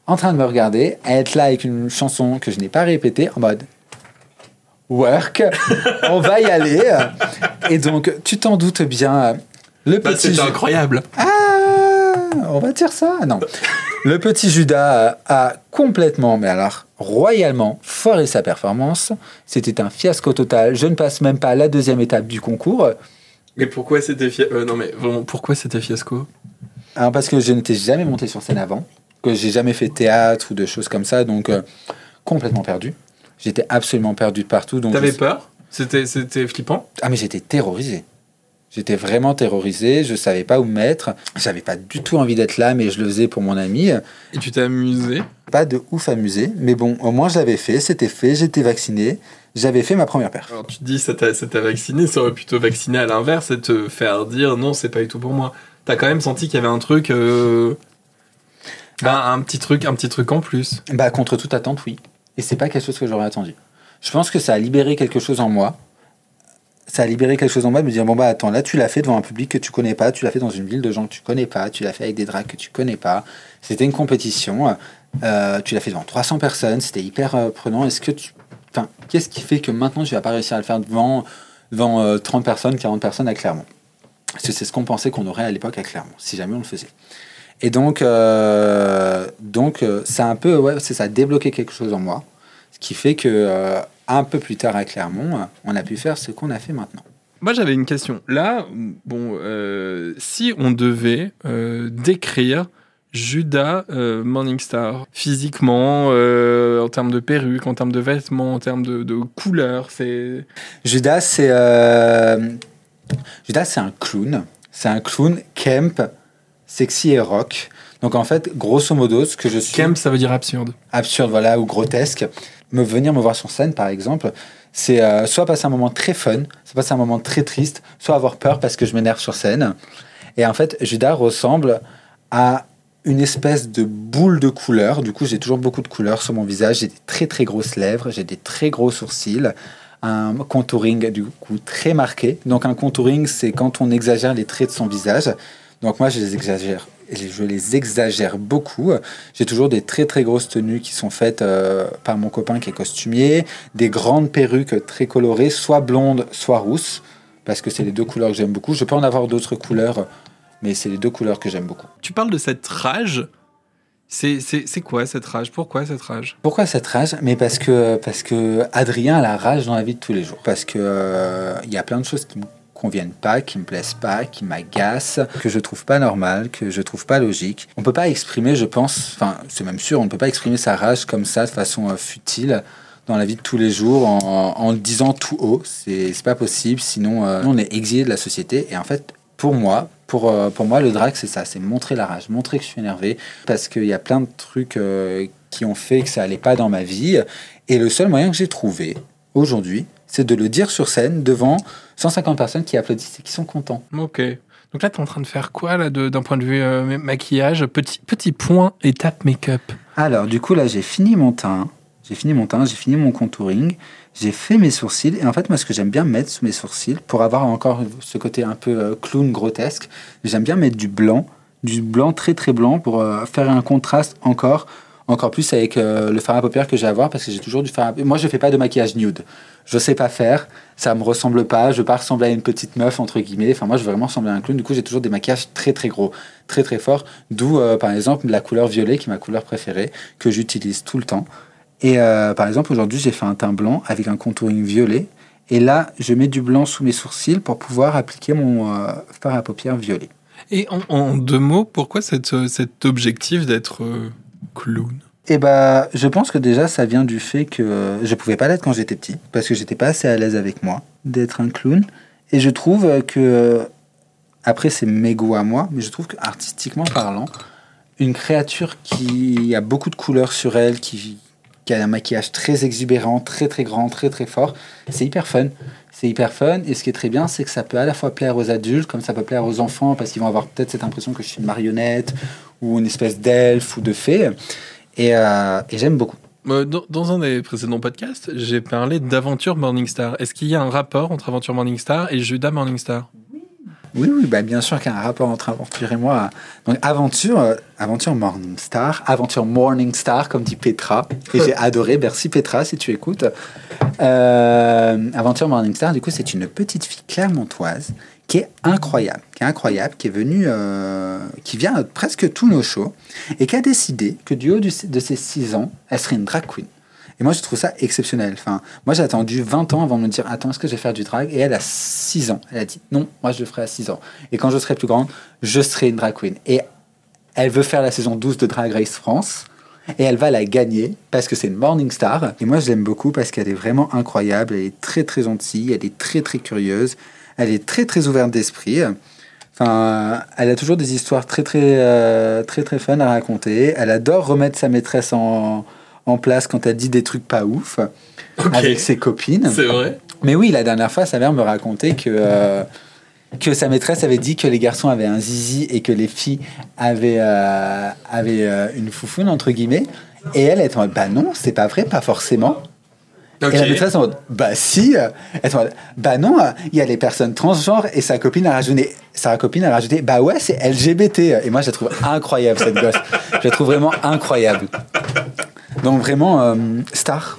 en train de me regarder, à être là avec une chanson que je n'ai pas répétée, en mode work, on va y aller. Et donc, tu t'en doutes bien, le Bah, petit incroyable. ah, on va dire ça Non. Le petit Judas a, a complètement, mais alors royalement, foiré sa performance. C'était un fiasco total. Je ne passe même pas à la deuxième étape du concours. Mais pourquoi c'était fiasco Non mais vraiment, pourquoi c'était fiasco? Parce que je n'étais jamais monté sur scène avant, que j'ai jamais fait théâtre ou de choses comme ça, donc euh, complètement perdu. J'étais absolument perdu de partout. Donc T'avais je- peur? C'était c'était flippant? Ah mais j'étais terrorisé. J'étais vraiment terrorisé, je savais pas où me mettre. J'avais pas du tout envie d'être là, mais je le faisais pour mon ami. Et tu t'es amusé? Pas de ouf amusé, mais bon, au moins je l'avais fait, c'était fait, j'étais vacciné, j'avais fait ma première perf. Alors tu te dis ça t'a ça t'a vacciné, ça aurait plutôt vacciné à l'inverse et te faire dire non c'est pas du tout pour moi. T'as quand même senti qu'il y avait un truc, euh, ben, un petit truc, un petit truc en plus. Bah, contre toute attente, oui. Et c'est pas quelque chose que j'aurais attendu. Je pense que ça a libéré quelque chose en moi. Ça a libéré quelque chose en moi de me dire bon, bah attends, là tu l'as fait devant un public que tu connais pas, tu l'as fait dans une ville de gens que tu connais pas, tu l'as fait avec des drags que tu connais pas. C'était une compétition, euh, tu l'as fait devant 300 personnes, c'était hyper euh, prenant. Est-ce que tu. Enfin, qu'est-ce qui fait que maintenant tu vas pas réussir à le faire devant, devant euh, 30 personnes, 40 personnes à Clermont? Parce que c'est ce qu'on pensait qu'on aurait à l'époque à Clermont, si jamais on le faisait. Et donc, euh, donc ça a un peu, ouais, c'est ça, débloqué quelque chose en moi, ce qui fait que un peu plus tard à Clermont, euh, on a pu faire ce qu'on a fait maintenant. Moi, j'avais une question. Là, bon, euh, si on devait euh, décrire Judas euh, Morningstar physiquement, en termes de perruque, en termes de vêtements, en termes de, de couleurs, c'est Judas, c'est Judas, c'est un clown. C'est un clown camp, sexy et rock. Donc en fait, grosso modo, ce que je suis camp, ça veut dire absurde. absurde, voilà, ou grotesque, me venir me voir sur scène, par exemple, c'est euh, soit passer un moment très fun, soit passer un moment très triste, soit avoir peur parce que je m'énerve sur scène. Et en fait, Judas ressemble à une espèce de boule de couleurs. Du coup, j'ai toujours beaucoup de couleurs sur mon visage. J'ai des très très grosses lèvres, j'ai des très gros sourcils, un contouring du coup très marqué. Donc un contouring, c'est quand on exagère les traits de son visage. Donc moi, je les exagère. Je les exagère beaucoup. J'ai toujours des très très grosses tenues qui sont faites euh, par mon copain qui est costumier, des grandes perruques très colorées, soit blondes, soit rousses, parce que c'est les deux couleurs que j'aime beaucoup. Je peux en avoir d'autres couleurs, mais c'est les deux couleurs que j'aime beaucoup. Tu parles de cette rage. C'est c'est- c'est quoi cette rage? Pourquoi cette rage? Pourquoi cette rage? Mais parce que, parce que Adrien a la rage dans la vie de tous les jours. Parce que euh, il y a plein de choses qui me conviennent pas, qui me plaisent pas, qui m'agacent, que je trouve pas normal, que je trouve pas logique. On peut pas exprimer, je pense, enfin c'est même sûr, on ne peut pas exprimer sa rage comme ça de façon euh, futile dans la vie de tous les jours en, en le disant tout haut. C'est pas possible, sinon euh, on est exilé de la société. Et en fait, pour moi, pour, euh, pour moi, le drag, c'est ça, c'est montrer la rage, montrer que je suis énervé, parce qu'il y a plein de trucs qui ont fait que ça allait pas dans ma vie. Et le seul moyen que j'ai trouvé aujourd'hui, c'est de le dire sur scène devant 150 personnes qui applaudissent et qui sont contents. Ok. Donc là, tu es en train de faire quoi là d'un point de vue euh, ma- maquillage petit, petit point étape make-up? Alors, du coup, là, j'ai fini mon teint. J'ai fini mon teint, j'ai fini mon contouring, j'ai fait mes sourcils. Et en fait, moi, ce que j'aime bien mettre sous mes sourcils, pour avoir encore ce côté un peu euh, clown grotesque, j'aime bien mettre du blanc, du blanc très très blanc pour euh, faire un contraste encore, encore plus avec euh, le fard à paupières que j'ai à avoir parce que j'ai toujours du fard à Moi, je fais pas de maquillage nude. Je sais pas faire, ça me ressemble pas, je veux pas ressembler à une petite meuf, entre guillemets. Enfin, moi, je veux vraiment ressembler à un clown. Du coup, j'ai toujours des maquillages très très gros, très très forts. D'où, euh, par exemple, la couleur violet qui est ma couleur préférée, que j'utilise tout le temps. Et euh, par exemple, aujourd'hui, j'ai fait un teint blanc avec un contouring violet. Et là, je mets du blanc sous mes sourcils pour pouvoir appliquer mon fard à paupières violet. Et en, deux mots, pourquoi cet objectif d'être clown Et bah, je pense que déjà, ça vient du fait que je pouvais pas l'être quand j'étais petit, parce que j'étais pas assez à l'aise avec moi d'être un clown. Et je trouve que, après, c'est mes à moi, mais je trouve que artistiquement parlant, une créature qui a beaucoup de couleurs sur elle, qui, qui a un maquillage très exubérant, très très grand, très très fort, c'est hyper fun. Hyper fun. Et ce qui est très bien, c'est que ça peut à la fois plaire aux adultes, comme ça peut plaire aux enfants, parce qu'ils vont avoir peut-être cette impression que je suis une marionnette ou une espèce d'elfe ou de fée. Et, euh, et j'aime beaucoup. Euh, dans un des précédents podcasts, j'ai parlé d'Aventure Morningstar. Est-ce qu'il y a un rapport entre Aventure Morningstar et Judas Morningstar? Oui, oui, bah bien sûr qu'il y a un rapport entre Aventure et moi. Donc, Aventure, euh, Aventure Morning Star, Aventure Morning Star, comme dit Petra. Et j'ai adoré. Merci Petra, si tu écoutes. Euh, Aventure Morning Star, du coup, c'est une petite fille clermontoise qui est incroyable, qui est incroyable, qui est venue, euh, qui vient à presque tous nos shows et qui a décidé que du haut du- de ses 6 ans, elle serait une drag queen. Et moi, je trouve ça exceptionnel. Enfin, moi, j'ai attendu 20 ans avant de me dire Attends, est-ce que je vais faire du drag? Et elle a 6 ans. Elle a dit Non, moi, je le ferai à 6 ans. Et quand je serai plus grande, je serai une drag queen. Et elle veut faire la saison 12 de Drag Race France. Et elle va la gagner parce que c'est une Morning Star. Et moi, je l'aime beaucoup parce qu'elle est vraiment incroyable. Elle est très, très gentille. Elle est très, très curieuse. Elle est très, très ouverte d'esprit. Enfin, elle a toujours des histoires très, très, euh, très, très fun à raconter. Elle adore remettre sa maîtresse en, en place quand elle dit des trucs pas ouf avec ses copines. C'est vrai Mais oui, la dernière fois, sa mère me racontait que, euh, que sa maîtresse avait dit que les garçons avaient un zizi et que les filles avaient, euh, avaient euh, une foufoune, entre guillemets. Et elle, elle était en mode, bah non, c'est pas vrai, pas forcément. Et la maîtresse en mode, bah si. Elle était en mode, bah non, il y a les personnes transgenres. Et sa copine a rajouté, sa copine a rajouté, bah ouais, c'est LGBT. Et moi, je la trouve incroyable, cette gosse. Je la trouve vraiment incroyable. Donc vraiment, euh, star.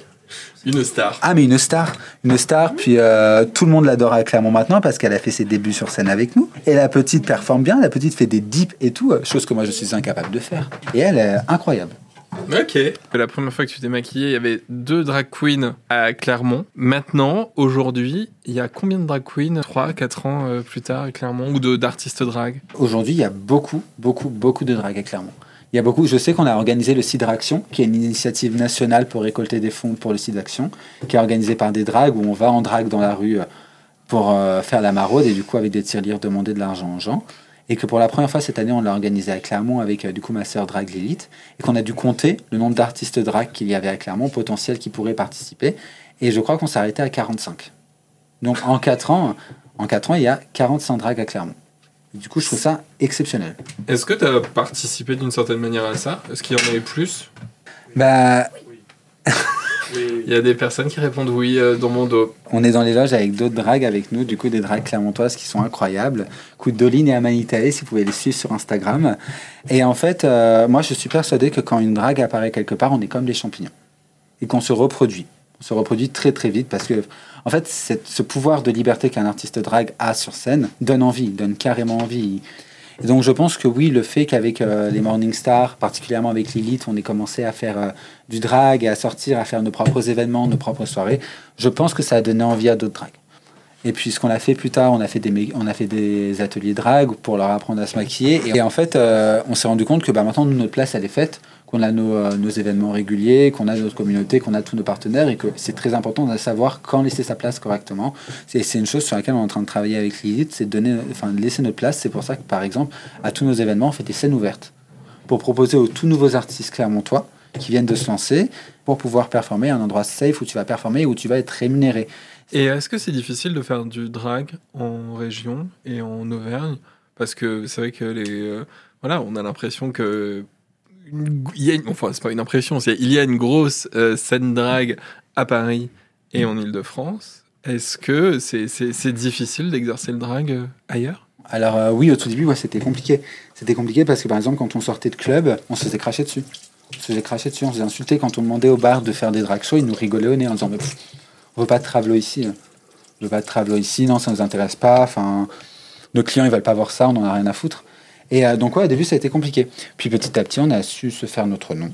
Une star. Ah, mais une star, une star. Puis euh, tout le monde l'adore à Clermont maintenant parce qu'elle a fait ses débuts sur scène avec nous. Et la petite performe bien, la petite fait des dips et tout, euh, chose que moi je suis incapable de faire. Et elle est incroyable. Ok. La première fois que tu t'es maquillée, il y avait deux drag queens à Clermont. Maintenant, aujourd'hui, il y a combien de drag queens 3, 4 ans plus tard à Clermont Ou de- d'artistes drag? Aujourd'hui, il y a beaucoup, beaucoup, beaucoup de drag à Clermont. Il y a beaucoup, je sais qu'on a organisé le Cidre Action, qui est une initiative nationale pour récolter des fonds pour le Cidre Action, qui est organisé par des drags où on va en drague dans la rue euh, pour euh, faire la maraude et du coup avec des tirelires demander de l'argent aux gens. Et que pour la première fois cette année, on l'a organisé à Clermont avec euh, du coup ma sœur drag Lilith et qu'on a dû compter le nombre d'artistes drag qu'il y avait à Clermont potentiels qui pourraient participer. Et je crois qu'on s'est arrêté à 45. Donc en 4 ans, en 4 ans, il y a 45 drags à Clermont. Du coup, je trouve ça exceptionnel. Est-ce que tu as participé d'une certaine manière à ça? Est-ce qu'il y en avait plus? Bah, Il y a des personnes qui répondent oui euh, dans mon dos. on est dans les loges avec d'autres drags avec nous, du coup des drags clermontoises qui sont incroyables. Coup de Doline et Amanitae, si vous pouvez les suivre sur Instagram. Et en fait, euh, moi je suis persuadé que quand une drague apparaît quelque part, on est comme des champignons. Et qu'on se reproduit. On se reproduit très très vite parce que, en fait, ce pouvoir de liberté qu'un artiste drague a sur scène donne envie, donne carrément envie. Et donc je pense que oui, le fait qu'avec euh, les Morning Stars, particulièrement avec Lilith, on ait commencé à faire euh, du drag, à sortir, à faire nos propres événements, nos propres soirées, je pense que ça a donné envie à d'autres drags. Et puis ce qu'on a fait plus tard, on a fait des, on a fait des ateliers drag pour leur apprendre à se maquiller. Et en fait, euh, on s'est rendu compte que bah, maintenant, notre place, elle est faite, qu'on a nos, euh, nos événements réguliers, qu'on a notre communauté, qu'on a tous nos partenaires et que c'est très important de savoir quand laisser sa place correctement. C'est une chose sur laquelle on est en train de travailler avec Lilith, c'est de enfin, laisser notre place. C'est pour ça que, par exemple, à tous nos événements, on fait des scènes ouvertes pour proposer aux tout nouveaux artistes clermontois qui viennent de se lancer pour pouvoir performer à un endroit safe où tu vas performer et où tu vas être rémunéré. Et est-ce que c'est difficile de faire du drag en région et en Auvergne? Parce que c'est vrai que les. euh, voilà, on a l'impression que. Il y a une, enfin, c'est pas une impression, il y a une grosse euh, scène drag à Paris et en Ile-de-France. Est-ce que c'est difficile d'exercer le drag euh, ailleurs? Alors euh, oui, au tout début, ouais, c'était compliqué. C'était compliqué parce que par exemple, quand on sortait de club, on se faisait cracher dessus. On se faisait cracher dessus, on se faisait insulter. Quand on demandait au bar de faire des drag shows, ils nous rigolaient au nez en disant mais, pff, on veut pas de travelo ici. On veut pas de travelo ici, non, ça nous intéresse pas. Enfin, nos clients, ils veulent pas voir ça, on en a rien à foutre. Et euh, donc ouais, au début, ça a été compliqué. Puis petit à petit, on a su se faire notre nom.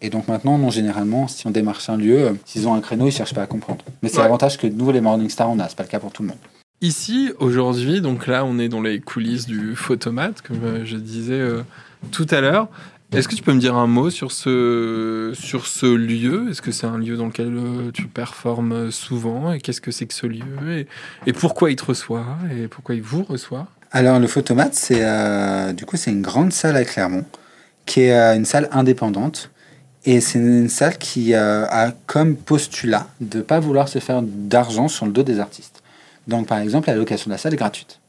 Et donc maintenant, non, généralement, si on démarche un lieu, euh, s'ils ont un créneau, ils cherchent pas à comprendre. Mais c'est Ouais. l'avantage que nous, les Morning Stars, on a. C'est pas le cas pour tout le monde. Ici, aujourd'hui, donc là, on est dans les coulisses du photomate, comme euh, je disais euh, tout à l'heure. Est-ce que tu peux me dire un mot sur ce, sur ce lieu? Est-ce que c'est un lieu dans lequel tu performes souvent? Et qu'est-ce que c'est que ce lieu? Et, et pourquoi il te reçoit? Et pourquoi il vous reçoit? Alors le Photomate, c'est euh, du coup c'est une grande salle à Clermont, qui est euh, une salle indépendante, et c'est une salle qui euh, a comme postulat de pas vouloir se faire d'argent sur le dos des artistes. Donc par exemple, la location de la salle est gratuite.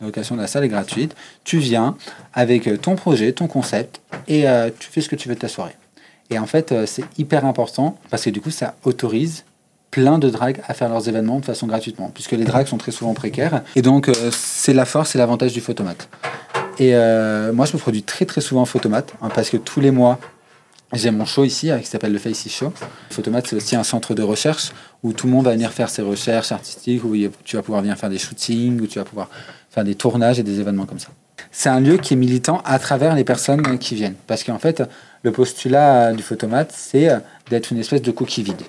La location de la salle est gratuite. Tu viens avec ton projet, ton concept, et tu fais ce que tu veux de ta soirée. Et en fait, c'est hyper important parce que du coup, ça autorise plein de drags à faire leurs événements de façon gratuitement, puisque les drags sont très souvent précaires. Et donc, euh, c'est la force et l'avantage du photomate. Et euh, moi, je me produis très très souvent en photomate, hein, parce que tous les mois, j'ai mon show ici, euh, qui s'appelle le Facey Show. Photomate, c'est aussi un centre de recherche où tout le monde va venir faire ses recherches artistiques, où tu vas pouvoir venir faire des shootings, où tu vas pouvoir faire des tournages et des événements comme ça. C'est un lieu qui est militant à travers les personnes qui viennent. Parce qu'en fait, le postulat euh, du photomate, c'est euh, d'être une espèce de coquille vide.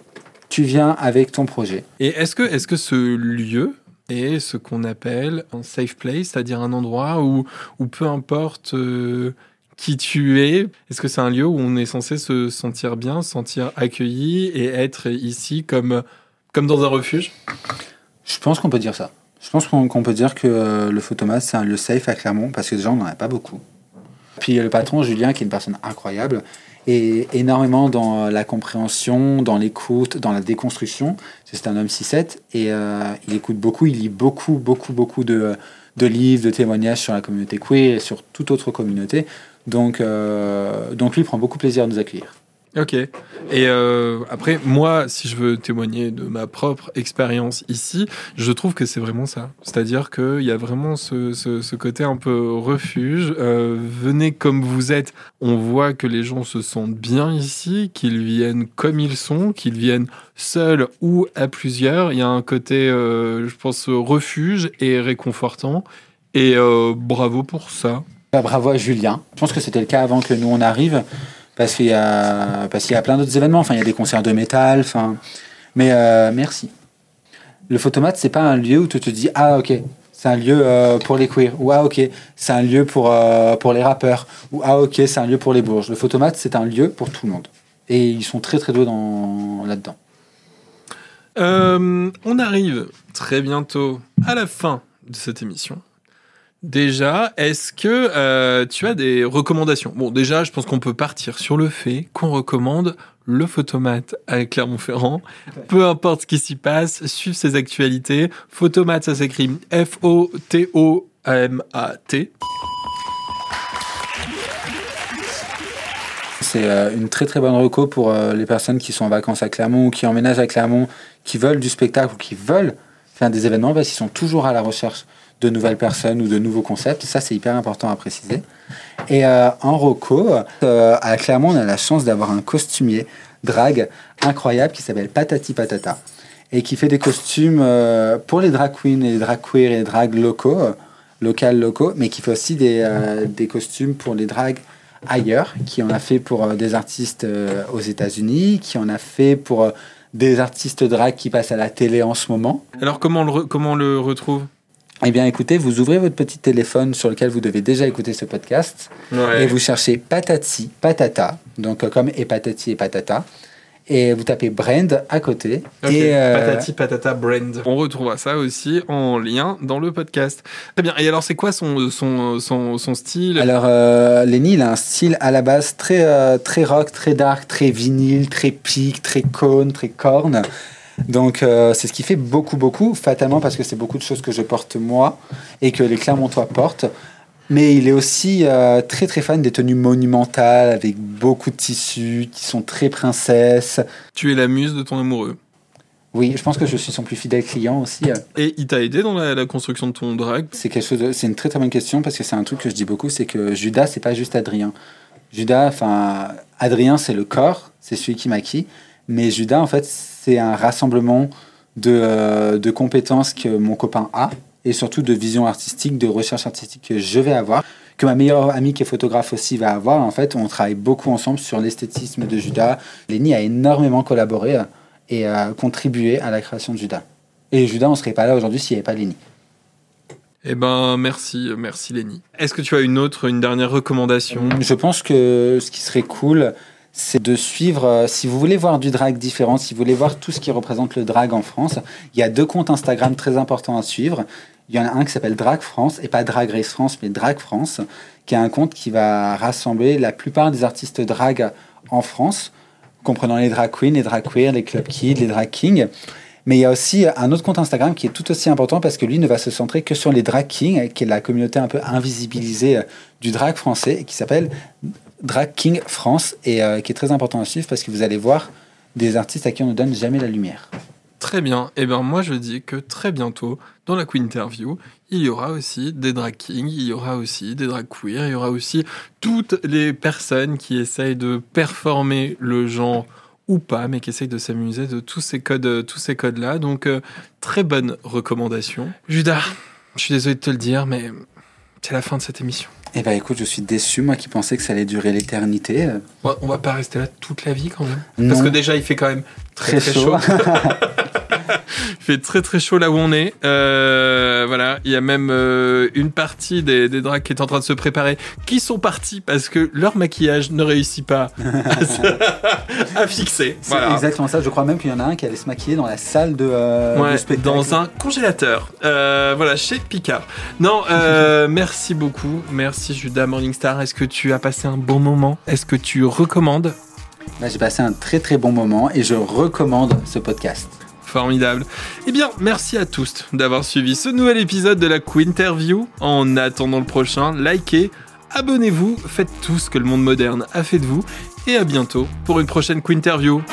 Tu viens avec ton projet. Et est-ce que, est-ce que ce lieu est ce qu'on appelle un safe place, c'est-à-dire un endroit où, où peu importe euh, qui tu es, est-ce que c'est un lieu où on est censé se sentir bien, se sentir accueilli et être ici comme, comme dans un refuge? Je pense qu'on peut dire ça. Je pense qu'on peut dire que euh, le photomate, c'est un lieu safe à Clermont, parce que déjà, on n'en a pas beaucoup. Puis le patron, Julien, qui est une personne incroyable, est énormément dans la compréhension, dans l'écoute, dans la déconstruction. C'est un homme 6-7, et euh, il écoute beaucoup, il lit beaucoup, beaucoup, beaucoup de, de livres, de témoignages sur la communauté queer et sur toute autre communauté. Donc, euh, donc lui, prend beaucoup plaisir à nous accueillir. Ok. Et euh, après, moi, si je veux témoigner de ma propre expérience ici, je trouve que c'est vraiment ça. C'est-à-dire qu'il y a vraiment ce, ce- côté un peu refuge. Euh, venez comme vous êtes. On voit que les gens se sentent bien ici, qu'ils viennent comme ils sont, qu'ils viennent seuls ou à plusieurs. Il y a un côté, euh, je pense, refuge et réconfortant. Et bravo pour ça. Bah, bravo à Julien. Je pense que c'était le cas avant que nous on arrive, parce qu'il y a, parce qu'il y a plein d'autres événements. Enfin, il y a des concerts de métal. Enfin, mais euh, merci. Le photomate, c'est pas un lieu où tu te dis ah ok, c'est un lieu euh, pour les queers. Ou ah ok, c'est un lieu pour euh, pour les rappeurs. Ou ah ok, c'est un lieu pour les bourges. Le photomate, c'est un lieu pour tout le monde. Et ils sont très très doués dans là-dedans. On arrive très bientôt à la fin de cette émission. Déjà, est-ce que euh, tu as des recommandations? Bon, déjà, je pense qu'on peut partir sur le fait qu'on recommande le photomate à Clermont-Ferrand. Peu importe ce qui s'y passe, suivre ses actualités. Photomate, ça s'écrit F-O-T-O-M-A-T. C'est euh, une très très bonne reco pour euh, les personnes qui sont en vacances à Clermont ou qui emménagent à Clermont, qui veulent du spectacle ou qui veulent faire des événements parce qu'ils sont toujours à la recherche de nouvelles personnes ou de nouveaux concepts. Ça, c'est hyper important à préciser. Et euh, en reco, euh, à Clermont, on a la chance d'avoir un costumier drag incroyable qui s'appelle Patati Patata et qui fait des costumes euh, pour les drag queens et les drag queer et les drag locaux, locales locaux, mais qui fait aussi des, des costumes pour les drags ailleurs, qui en a fait pour des artistes aux États-Unis, qui en a fait pour des artistes drag qui passent à la télé en ce moment. Alors, comment le, comment on le retrouve? Eh bien, écoutez, vous ouvrez votre petit téléphone sur lequel vous devez déjà écouter ce podcast et vous cherchez Patati Patata, donc euh, comme et Patati et Patata, et vous tapez Brand à côté. Et euh, Patati Patata Brand. On retrouvera ça aussi en lien dans le podcast. Très bien. Et alors, c'est quoi son, son, son, son style? Alors, euh, Lenny, il a un style à la base très, euh, très rock, très dark, très vinyle, très pique, très cône, très corne. Donc, euh, c'est ce qui fait beaucoup, beaucoup, fatalement, parce que c'est beaucoup de choses que je porte moi et que les Clermontois portent. Mais il est aussi euh, très, très fan des tenues monumentales avec beaucoup de tissus qui sont très princesses. Tu es la muse de ton amoureux. Oui, je pense que je suis son plus fidèle client aussi. euh. Et il t'a aidé dans la, la construction de ton drag? C'est quelque chose. de- C'est une très très bonne question parce que c'est un truc que je dis beaucoup, c'est que Judas c'est pas juste Adrien. Judas, enfin Adrien c'est le corps, c'est celui qui maquille, mais Judas en fait c'est un rassemblement de, euh, de compétences que mon copain a et surtout de vision artistique, de recherche artistique que je vais avoir, que ma meilleure amie qui est photographe aussi va avoir. En fait, on travaille beaucoup ensemble sur l'esthétisme de Judas. Lenny a énormément collaboré euh, et a contribué à la création de Judas. Et Judas, on serait pas là aujourd'hui s'il n'y avait pas Lenny. Eh ben, merci, merci Lenny. Est-ce que tu as une autre, une dernière recommandation? Je pense que ce qui serait cool, c'est de suivre, euh, si vous voulez voir du drag différent, si vous voulez voir tout ce qui représente le drag en France, il y a deux comptes Instagram très importants à suivre. Il y en a un qui s'appelle Drag France, et pas Drag Race France, mais Drag France, qui est un compte qui va rassembler la plupart des artistes drag en France, comprenant les drag queens, les drag queers, les club kids, les drag kings. Mais il y a aussi un autre compte Instagram qui est tout aussi important parce que lui ne va se centrer que sur les drag kings, qui est la communauté un peu invisibilisée euh, du drag français, et qui s'appelle Drag King France, et euh, qui est très important à suivre parce que vous allez voir des artistes à qui on ne donne jamais la lumière. Très bien. Eh ben, moi, je dis que très bientôt, dans la Queen Interview, il y aura aussi des drag kings, il y aura aussi des drag queer, il y aura aussi toutes les personnes qui essayent de performer le genre ou pas, mais qui essayent de s'amuser de tous ces codes, tous ces codes-là. Donc, euh, très bonne recommandation. Judas, je suis désolé de te le dire, mais c'est la fin de cette émission. Eh ben écoute, je suis déçu, moi qui pensais que ça allait durer l'éternité. On va- on va pas rester là toute la vie quand même. Non. Parce que déjà, il fait quand même très, très, chaud. Il fait très très chaud là où on est. Euh, voilà, il y a même euh, une partie des, des drags qui est en train de se préparer, qui sont partis parce que leur maquillage ne réussit pas à, se- à fixer. C'est Voilà. exactement ça. Je crois même qu'il y en a un qui allait se maquiller dans la salle de, euh, Ouais, de spectacle. dans un congélateur. Voilà, chez Picard. Non, merci beaucoup. Merci Judas Morningstar. Est-ce que tu as passé un bon moment? Est-ce que tu recommandes? Là, j'ai passé un très très bon moment et je recommande ce podcast. Formidable. Eh bien, merci à tous d'avoir suivi ce nouvel épisode de la Quinterview. En attendant le prochain, likez, abonnez-vous, faites tout ce que le monde moderne a fait de vous. et à bientôt pour une prochaine Quinterview.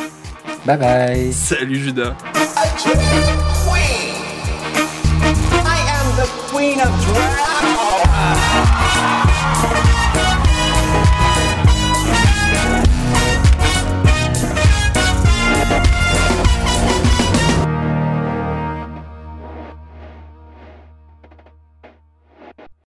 Bye bye. Salut Judas.